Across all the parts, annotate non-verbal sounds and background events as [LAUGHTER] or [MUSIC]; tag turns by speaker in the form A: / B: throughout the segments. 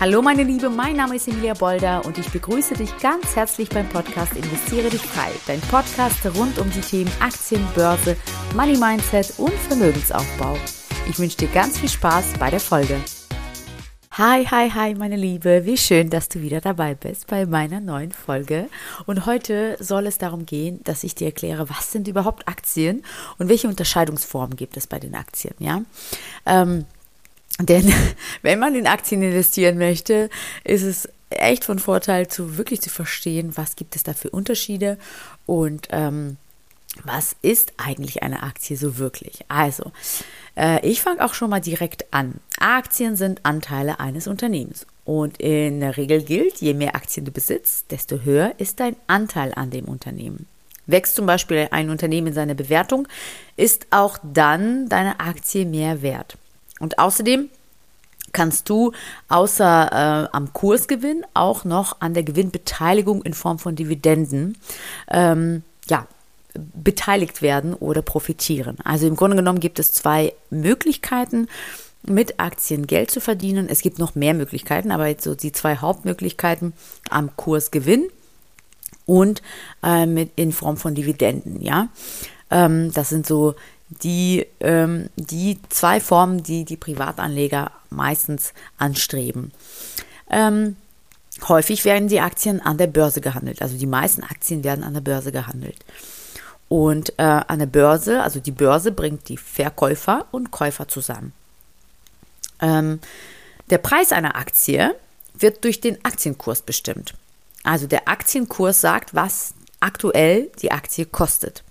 A: Hallo meine Liebe, mein Name ist Emilia Bolder und ich begrüße dich ganz herzlich beim Podcast Investiere dich frei, dein Podcast rund um die Themen Aktien, Börse, Money Mindset und Vermögensaufbau. Ich wünsche dir ganz viel Spaß bei der Folge. Hi, hi, hi, meine Liebe. Wie schön, dass du wieder dabei bist bei meiner neuen Folge. Und heute soll es darum gehen, dass ich dir erkläre, was sind überhaupt Aktien und welche Unterscheidungsformen gibt es bei den Aktien, ja? Ähm, denn [LAUGHS] wenn man in Aktien investieren möchte, ist es echt von Vorteil, zu wirklich zu verstehen, was gibt es da für Unterschiede und ähm, was ist eigentlich eine Aktie so wirklich? Also, äh, ich fange auch schon mal direkt an. Aktien sind Anteile eines Unternehmens. Und in der Regel gilt, je mehr Aktien du besitzt, desto höher ist dein Anteil an dem Unternehmen. Wächst zum Beispiel ein Unternehmen in seiner Bewertung, ist auch dann deine Aktie mehr wert. Und außerdem kannst du außer äh, am Kursgewinn auch noch an der Gewinnbeteiligung in Form von Dividenden ähm, ja, beteiligt werden oder profitieren. Also im Grunde genommen gibt es zwei Möglichkeiten, mit Aktien Geld zu verdienen. Es gibt noch mehr Möglichkeiten, aber jetzt so die zwei Hauptmöglichkeiten am Kursgewinn und äh, mit in Form von Dividenden. Ja, ähm, das sind so die, ähm, die zwei Formen, die die Privatanleger meistens anstreben. Ähm, häufig werden die Aktien an der Börse gehandelt. Also die meisten Aktien werden an der Börse gehandelt. Und äh, an der Börse, also die Börse bringt die Verkäufer und Käufer zusammen. Ähm, der Preis einer Aktie wird durch den Aktienkurs bestimmt. Also der Aktienkurs sagt, was aktuell die Aktie kostet.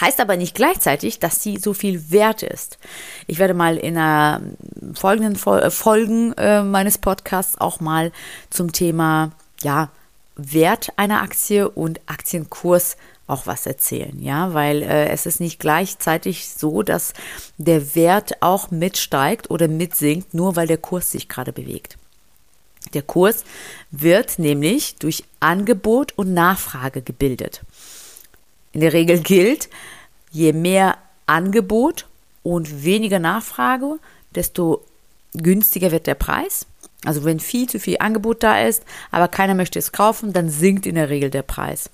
A: Heißt aber nicht gleichzeitig, dass sie so viel wert ist. Ich werde mal in einer folgenden äh, Folgen äh, meines Podcasts auch mal zum Thema ja, Wert einer Aktie und Aktienkurs auch was erzählen, ja, weil äh, es ist nicht gleichzeitig so, dass der Wert auch mitsteigt oder mitsinkt, nur weil der Kurs sich gerade bewegt. Der Kurs wird nämlich durch Angebot und Nachfrage gebildet. In der Regel gilt, je mehr Angebot und weniger Nachfrage, desto günstiger wird der Preis. Also wenn viel zu viel Angebot da ist, aber keiner möchte es kaufen, dann sinkt in der Regel der Preis.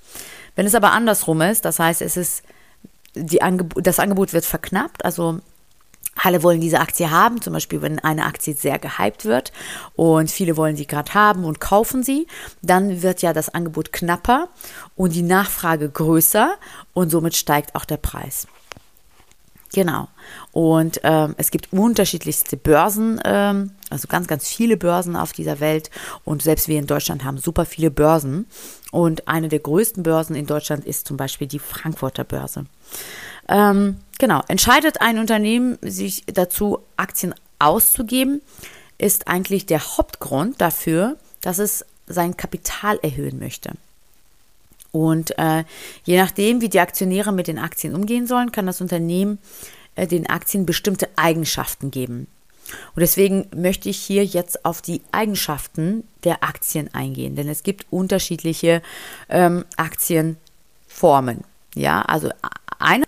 A: Wenn es aber andersrum ist, das heißt, es ist die Angeb das Angebot wird verknappt, also alle wollen diese Aktie haben, zum Beispiel wenn eine Aktie sehr gehypt wird und viele wollen sie gerade haben und kaufen sie, dann wird ja das Angebot knapper und die Nachfrage größer und somit steigt auch der Preis. Genau. Und ähm, es gibt unterschiedlichste Börsen, ähm, also ganz, ganz viele Börsen auf dieser Welt. Und selbst wir in Deutschland haben super viele Börsen. Und eine der größten Börsen in Deutschland ist zum Beispiel die Frankfurter Börse. Ähm, genau, entscheidet ein Unternehmen sich dazu, Aktien auszugeben, ist eigentlich der Hauptgrund dafür, dass es sein Kapital erhöhen möchte. Und äh, je nachdem, wie die Aktionäre mit den Aktien umgehen sollen, kann das Unternehmen äh, den Aktien bestimmte Eigenschaften geben. Und deswegen möchte ich hier jetzt auf die Eigenschaften der Aktien eingehen, denn es gibt unterschiedliche ähm, Aktienformen. Ja, also eine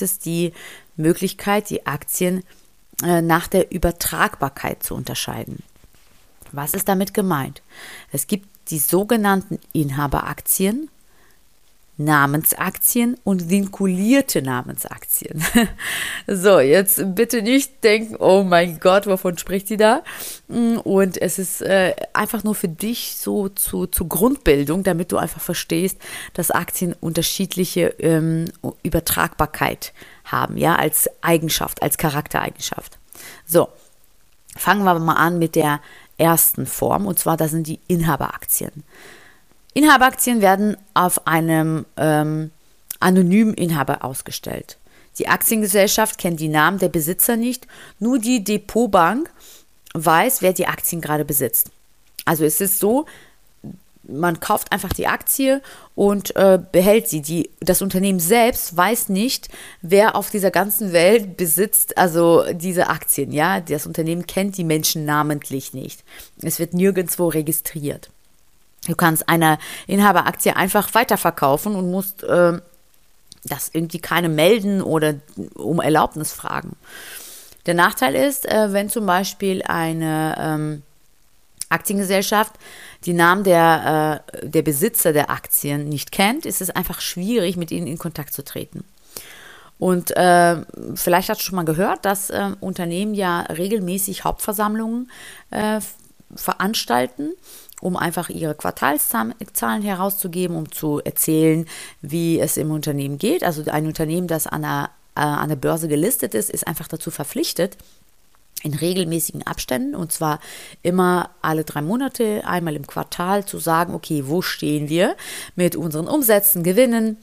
A: gibt es die Möglichkeit, die Aktien äh, nach der Übertragbarkeit zu unterscheiden. Was ist damit gemeint? Es gibt die sogenannten Inhaberaktien Namensaktien und vinkulierte Namensaktien. [LAUGHS] so, jetzt bitte nicht denken, oh mein Gott, wovon spricht sie da? Und es ist äh, einfach nur für dich so zu, zu Grundbildung, damit du einfach verstehst, dass Aktien unterschiedliche ähm, Übertragbarkeit haben, ja, als Eigenschaft, als Charaktereigenschaft. So, fangen wir mal an mit der ersten Form, und zwar, das sind die Inhaberaktien. Inhaberaktien werden auf einem ähm, anonymen Inhaber ausgestellt. Die Aktiengesellschaft kennt die Namen der Besitzer nicht, nur die Depotbank weiß, wer die Aktien gerade besitzt. Also es ist so, man kauft einfach die Aktie und äh, behält sie. Die, das Unternehmen selbst weiß nicht, wer auf dieser ganzen Welt besitzt, also diese Aktien. Ja, das Unternehmen kennt die Menschen namentlich nicht. Es wird nirgendwo registriert. Du kannst eine Inhaberaktie einfach weiterverkaufen und musst äh, das irgendwie keine melden oder um Erlaubnis fragen. Der Nachteil ist, äh, wenn zum Beispiel eine, ähm, Aktiengesellschaft die Namen der, äh, der Besitzer der Aktien nicht kennt, ist es einfach schwierig, mit ihnen in Kontakt zu treten. Und äh, vielleicht hast du schon mal gehört, dass äh, Unternehmen ja regelmäßig Hauptversammlungen äh, veranstalten, um einfach ihre Quartalszahlen herauszugeben, um zu erzählen, wie es im Unternehmen geht. Also ein Unternehmen, das an der, äh, an der Börse gelistet ist, ist einfach dazu verpflichtet, in regelmäßigen Abständen und zwar immer alle drei Monate, einmal im Quartal zu sagen, okay, wo stehen wir mit unseren Umsätzen, Gewinnen,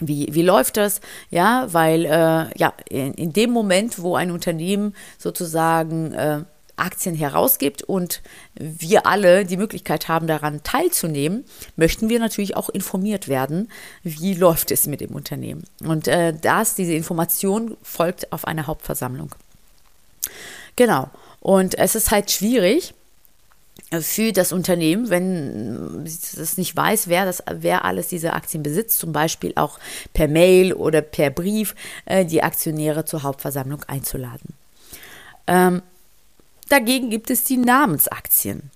A: wie, wie läuft das? Ja, weil äh, ja, in, in, dem Moment, wo ein Unternehmen sozusagen äh, Aktien herausgibt und wir alle die Möglichkeit haben, daran teilzunehmen, möchten wir natürlich auch informiert werden, wie läuft es mit dem Unternehmen. Und äh, das, diese Information folgt auf eine Hauptversammlung. Genau. Und es ist halt schwierig für das Unternehmen, wenn es nicht weiß, wer, das, wer alles diese Aktien besitzt, zum Beispiel auch per Mail oder per Brief äh, die Aktionäre zur Hauptversammlung einzuladen. Ähm, dagegen gibt es die Namensaktien.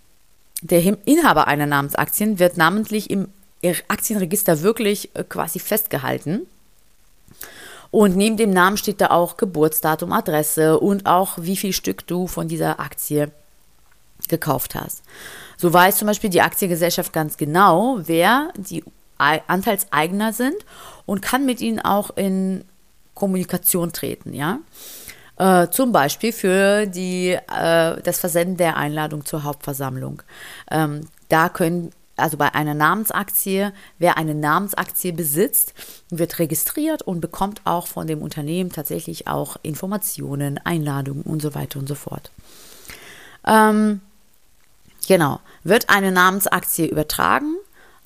A: Der Inhaber einer Namensaktien wird namentlich im Aktienregister wirklich äh, quasi festgehalten. Und neben dem Namen steht da auch Geburtsdatum, Adresse und auch wie viel Stück du von dieser Aktie gekauft hast. So weiß zum Beispiel die Aktiengesellschaft ganz genau, wer die Anteilseigner sind und kann mit ihnen auch in Kommunikation treten, ja. Äh, zum Beispiel für die, äh, das Versenden der Einladung zur Hauptversammlung. Ähm, da können also bei einer Namensaktie, wer eine Namensaktie besitzt, wird registriert und bekommt auch von dem Unternehmen tatsächlich auch Informationen, Einladungen und so weiter und so fort. Ähm, genau, wird eine Namensaktie übertragen,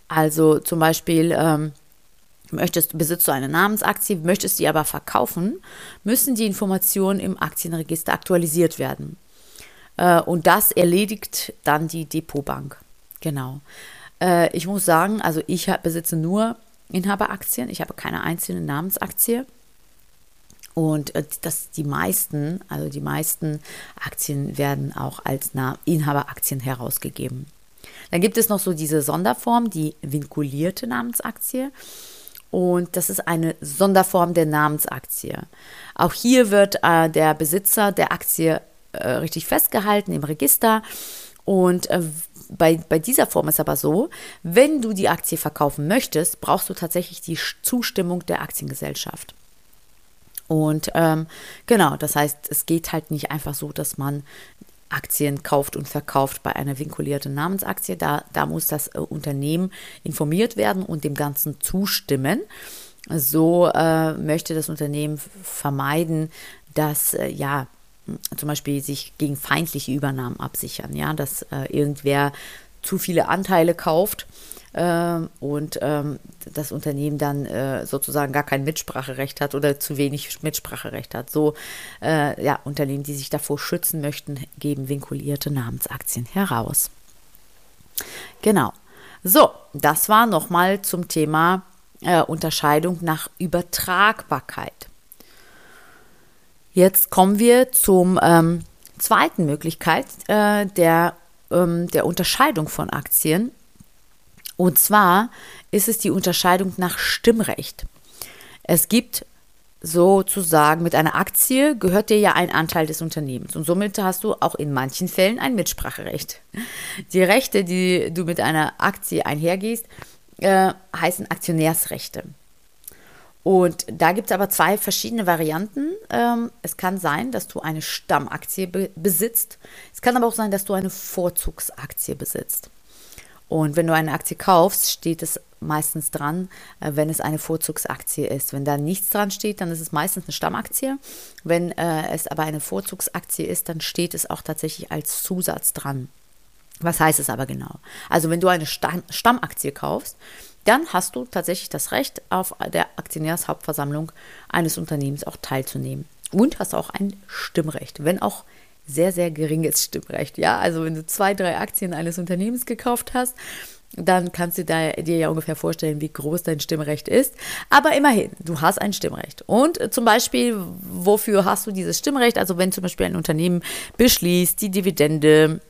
A: also zum Beispiel ähm, möchtest, besitzt du eine Namensaktie, möchtest die aber verkaufen, müssen die Informationen im Aktienregister aktualisiert werden. Äh, und das erledigt dann die Depotbank. Genau. Äh, ich muss sagen, also ich besitze nur Inhaberaktien. Ich habe keine einzelne Namensaktie. Und äh, dass die meisten, also die meisten Aktien werden auch als Inhaberaktien herausgegeben. Dann gibt es noch so diese Sonderform, die vinkulierte Namensaktie. Und das ist eine Sonderform der Namensaktie. Auch hier wird äh, der Besitzer der Aktie äh, richtig festgehalten im Register. Und äh, bei, bei dieser Form ist aber so, wenn du die Aktie verkaufen möchtest, brauchst du tatsächlich die Zustimmung der Aktiengesellschaft. Und ähm, genau, das heißt, es geht halt nicht einfach so, dass man Aktien kauft und verkauft bei einer vinkulierten Namensaktie. Da, da muss das äh, Unternehmen informiert werden und dem Ganzen zustimmen. So äh, möchte das Unternehmen vermeiden, dass äh, ja zum Beispiel sich gegen feindliche Übernahmen absichern, ja, dass äh, irgendwer zu viele Anteile kauft und ähm, das Unternehmen dann äh, sozusagen gar kein Mitspracherecht hat oder zu wenig Mitspracherecht hat. So äh, ja, Unternehmen, die sich davor schützen möchten, geben vinkulierte Namensaktien heraus. Genau. So, das war nochmal zum Thema äh, Unterscheidung nach Übertragbarkeit. Jetzt kommen wir zum ähm, zweiten Möglichkeit äh, der, ähm, der Unterscheidung von Aktien. Und zwar ist es die Unterscheidung nach Stimmrecht. Es gibt sozusagen mit einer Aktie gehört dir ja ein Anteil des Unternehmens und somit hast du auch in manchen Fällen ein Mitspracherecht. Die Rechte, die du mit einer Aktie einhergehst, äh, heißen Aktionärsrechte. Und da gibt es aber zwei verschiedene Varianten. Ähm, es kann sein, dass du eine Stammaktie be besitzt. Es kann aber auch sein, dass du eine Vorzugsaktie besitzt. Und wenn du eine Aktie kaufst, steht es meistens dran, äh, wenn es eine Vorzugsaktie ist. Wenn da nichts dran steht, dann ist es meistens eine Stammaktie. Wenn äh, es aber eine Vorzugsaktie ist, dann steht es auch tatsächlich als Zusatz dran. Was heißt es aber genau? Also wenn du eine Stammaktie kaufst, dann hast du tatsächlich das Recht, auf der Aktionärshauptversammlung eines Unternehmens auch teilzunehmen. Und hast auch ein Stimmrecht, wenn auch sehr, sehr geringes Stimmrecht. Ja, also wenn du zwei, drei Aktien eines Unternehmens gekauft hast, dann kannst du dir ja ungefähr vorstellen, wie groß dein Stimmrecht ist. Aber immerhin, du hast ein Stimmrecht. Und zum Beispiel, wofür hast du dieses Stimmrecht? Also wenn zum Beispiel ein Unternehmen beschließt, die Dividende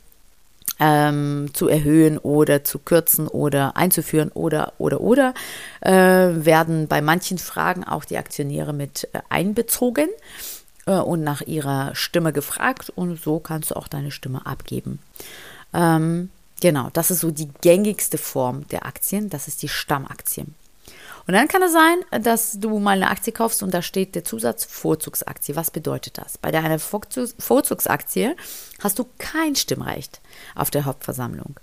A: ähm, zu erhöhen oder zu kürzen oder einzuführen oder oder oder äh, werden bei manchen Fragen auch die Aktionäre mit äh, einbezogen äh, und nach ihrer Stimme gefragt und so kannst du auch deine Stimme abgeben. Ähm, genau, das ist so die gängigste Form der Aktien, das ist die Stammaktien. Und dann kann es sein, dass du mal eine Aktie kaufst und da steht der Zusatz Vorzugsaktie. Was bedeutet das? Bei deiner Vorzugsaktie hast du kein Stimmrecht auf der Hauptversammlung.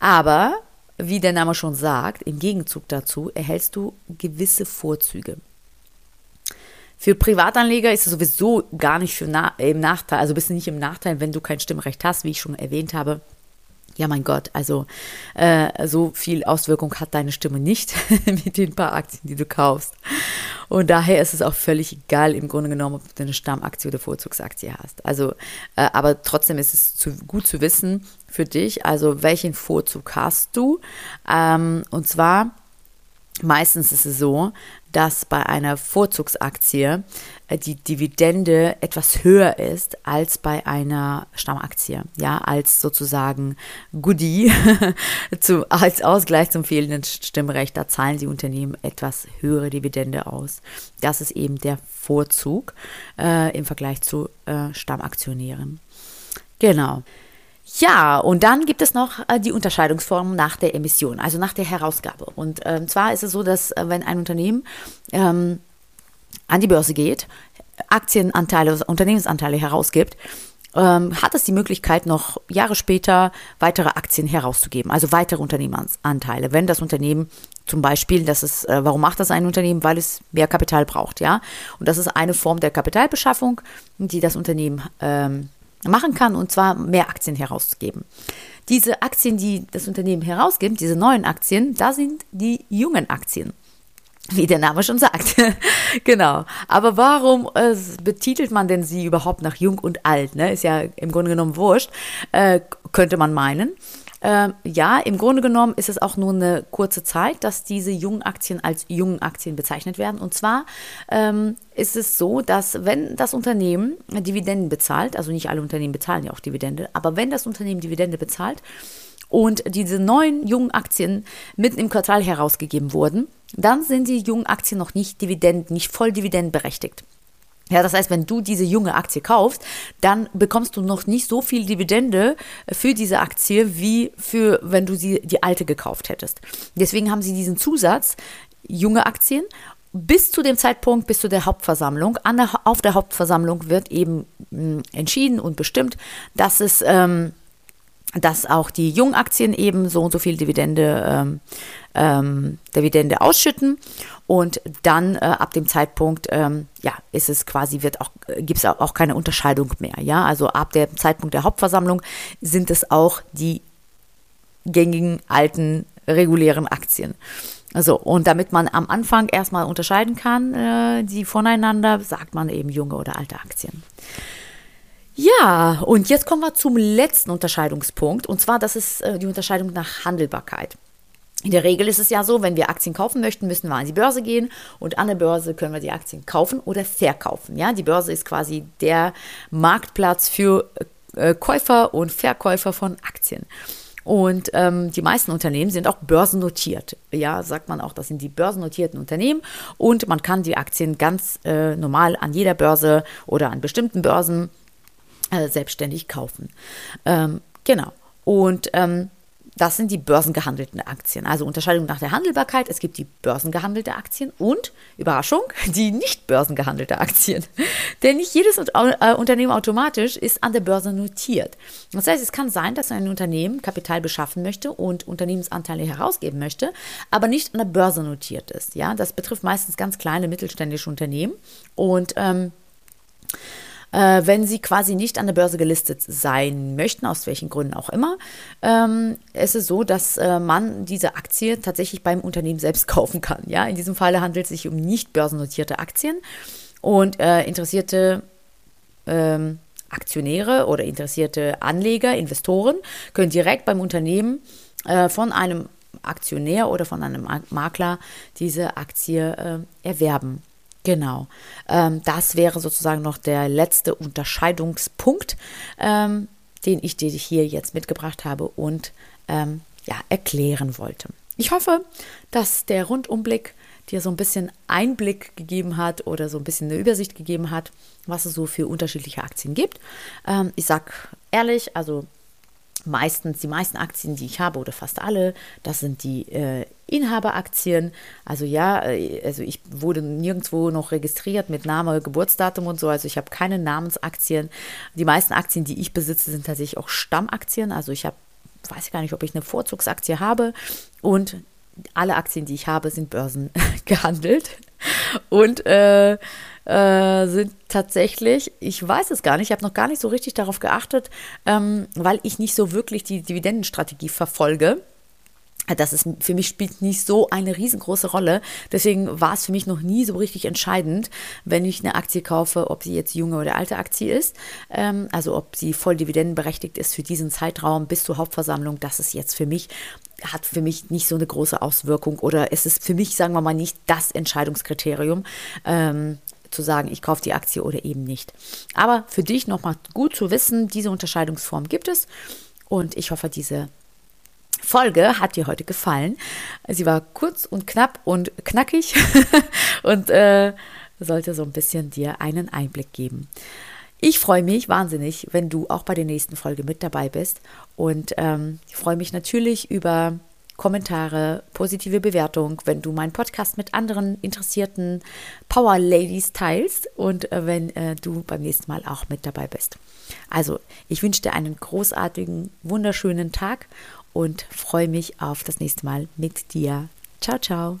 A: Aber, wie der Name schon sagt, im Gegenzug dazu erhältst du gewisse Vorzüge. Für Privatanleger ist es sowieso gar nicht für na im Nachteil, also bist du nicht im Nachteil, wenn du kein Stimmrecht hast, wie ich schon erwähnt habe ja mein Gott, also äh, so viel Auswirkung hat deine Stimme nicht [LAUGHS] mit den paar Aktien, die du kaufst. Und daher ist es auch völlig egal im Grunde genommen, ob du eine Stammaktie oder Vorzugsaktie hast. Also, äh, aber trotzdem ist es zu, gut zu wissen für dich, also welchen Vorzug hast du. Ähm, und zwar Meistens ist es so, dass bei einer Vorzugsaktie äh, die Dividende etwas höher ist als bei einer Stammaktie, ja, als sozusagen Goodie, [LAUGHS] zu, als Ausgleich zum fehlenden Stimmrecht, da zahlen die Unternehmen etwas höhere Dividende aus. Das ist eben der Vorzug äh, im Vergleich zu äh, Stammaktionären. Genau. Ja, und dann gibt es noch äh, die Unterscheidungsform nach der Emission, also nach der Herausgabe. Und ähm, zwar ist es so, dass äh, wenn ein Unternehmen ähm, an die Börse geht, Aktienanteile, Unternehmensanteile herausgibt, ähm, hat es die Möglichkeit, noch Jahre später weitere Aktien herauszugeben, also weitere Unternehmensanteile, wenn das Unternehmen zum Beispiel, das ist, äh, warum macht das ein Unternehmen? Weil es mehr Kapital braucht, ja. Und das ist eine Form der Kapitalbeschaffung, die das Unternehmen ähm, machen kann, und zwar mehr Aktien herauszugeben. Diese Aktien, die das Unternehmen herausgibt, diese neuen Aktien, da sind die jungen Aktien. Wie der Name schon sagt. [LAUGHS] genau. Aber warum äh, betitelt man denn sie überhaupt nach jung und alt? Ne? Ist ja im Grunde genommen wurscht, äh, könnte man meinen. Ähm, ja, im Grunde genommen ist es auch nur eine kurze Zeit, dass diese jungen Aktien als jungen Aktien bezeichnet werden. Und zwar ähm, ist es so, dass wenn das Unternehmen Dividenden bezahlt, also nicht alle Unternehmen bezahlen ja auch Dividende, aber wenn das Unternehmen Dividende bezahlt und diese neuen jungen Aktien mitten im Quartal herausgegeben wurden, dann sind die jungen Aktien noch nicht Dividenden, nicht voll dividendenberechtigt. Ja, das heißt, wenn du diese junge Aktie kaufst, dann bekommst du noch nicht so viel Dividende für diese Aktie, wie für, wenn du sie, die alte gekauft hättest. Deswegen haben sie diesen Zusatz, junge Aktien, bis zu dem Zeitpunkt, bis zu der Hauptversammlung. Der, auf der Hauptversammlung wird eben mh, hm, entschieden und bestimmt, dass es, ähm, dass auch die Jungaktien eben so und so viel Dividende, ähm, ähm, Dividende ausschütten und dann äh, ab dem Zeitpunkt, ähm, ja, ist es quasi, wird auch, gibt es auch keine Unterscheidung mehr. Ja, also ab dem Zeitpunkt der Hauptversammlung sind es auch die gängigen alten regulären Aktien. Also, und damit man am Anfang erstmal unterscheiden kann, äh, die voneinander, sagt man eben junge oder alte Aktien. Ja, und jetzt kommen wir zum letzten Unterscheidungspunkt, und zwar, das ist äh, die Unterscheidung nach Handelbarkeit. In der Regel ist es ja so, wenn wir Aktien kaufen möchten, müssen wir an die Börse gehen und an der Börse können wir die Aktien kaufen oder verkaufen. Ja, die Börse ist quasi der Marktplatz für äh, Käufer und Verkäufer von Aktien. Und ähm, die meisten Unternehmen sind auch börsennotiert. Ja, sagt man auch, das sind die börsennotierten Unternehmen. Und man kann die Aktien ganz äh, normal an jeder Börse oder an bestimmten Börsen äh, selbstständig kaufen. Ähm, genau. Und ähm, das sind die börsengehandelten Aktien. Also Unterscheidung nach der Handelbarkeit. Es gibt die börsengehandelte Aktien und, Überraschung, [LAUGHS] die nicht börsengehandelte Aktien. [LAUGHS] Denn nicht jedes äh, Unternehmen automatisch ist an der Börse notiert. Das heißt, es kann sein, dass ein Unternehmen Kapital beschaffen möchte und Unternehmensanteile herausgeben möchte, aber nicht an der Börse notiert ist. Ja, das betrifft meistens ganz kleine mittelständische Unternehmen und ähm, äh, wenn sie quasi nicht an der Börse gelistet sein möchten, aus welchen Gründen auch immer, ähm, ist es so, dass äh, man diese Aktie tatsächlich beim Unternehmen selbst [LAUGHS] kaufen kann. Ja, in diesem Falle handelt es sich um nicht börsennotierte Aktien und äh, interessierte ähm, Aktionäre oder interessierte Anleger, Investoren können direkt beim Unternehmen äh, von einem Aktionär oder von einem Makler diese Aktie äh, erwerben. Genau. Ähm, das wäre sozusagen noch der letzte Unterscheidungspunkt. Ähm, den ich dir hier jetzt mitgebracht habe und ähm, ja, erklären wollte. Ich hoffe, dass der Rundumblick dir so ein bisschen Einblick gegeben hat oder so ein bisschen eine Übersicht gegeben hat, was es so für unterschiedliche Aktien gibt. Ähm, ich sage ehrlich, also meistens die meisten Aktien, die ich habe oder fast alle, das sind die äh, Inhaberaktien. Also ja, äh, also ich wurde nirgendwo noch registriert mit Name, Geburtsdatum und so. Also ich habe keine Namensaktien. Die meisten Aktien, die ich besitze, sind tatsächlich auch Stammaktien. Also ich habe, weiß gar nicht, ob ich eine Vorzugsaktie habe. Und alle Aktien, die ich habe, sind Börsen gehandelt. [LAUGHS] Und äh, äh, sind tatsächlich, ich weiß es gar nicht, ich habe noch gar nicht so richtig darauf geachtet, ähm, weil ich nicht so wirklich die Dividendenstrategie verfolge. Das ist für mich spielt nicht so eine riesengroße Rolle. Deswegen war es für mich noch nie so richtig entscheidend, wenn ich eine Aktie kaufe, ob sie jetzt junge oder alte Aktie ist. Ähm, also ob sie voll dividendenberechtigt ist für diesen Zeitraum bis zur Hauptversammlung. Das ist jetzt für mich hat für mich nicht so eine große Auswirkung oder es ist für mich, sagen wir mal, nicht das Entscheidungskriterium. Zu sagen, ich kaufe die Aktie oder eben nicht. Aber für dich nochmal gut zu wissen, diese Unterscheidungsform gibt es und ich hoffe, diese Folge hat dir heute gefallen. Sie war kurz und knapp und knackig [LAUGHS] und äh, sollte so ein bisschen dir einen Einblick geben. Ich freue mich wahnsinnig, wenn du auch bei der nächsten Folge mit dabei bist und ähm, ich freue mich natürlich über Kommentare, positive Bewertung, wenn du meinen Podcast mit anderen interessierten Power Ladies teilst und äh, wenn äh, du beim nächsten Mal auch mit dabei bist. Also, ich wünsche dir einen großartigen, wunderschönen Tag und freue mich auf das nächste Mal mit dir. Ciao, ciao.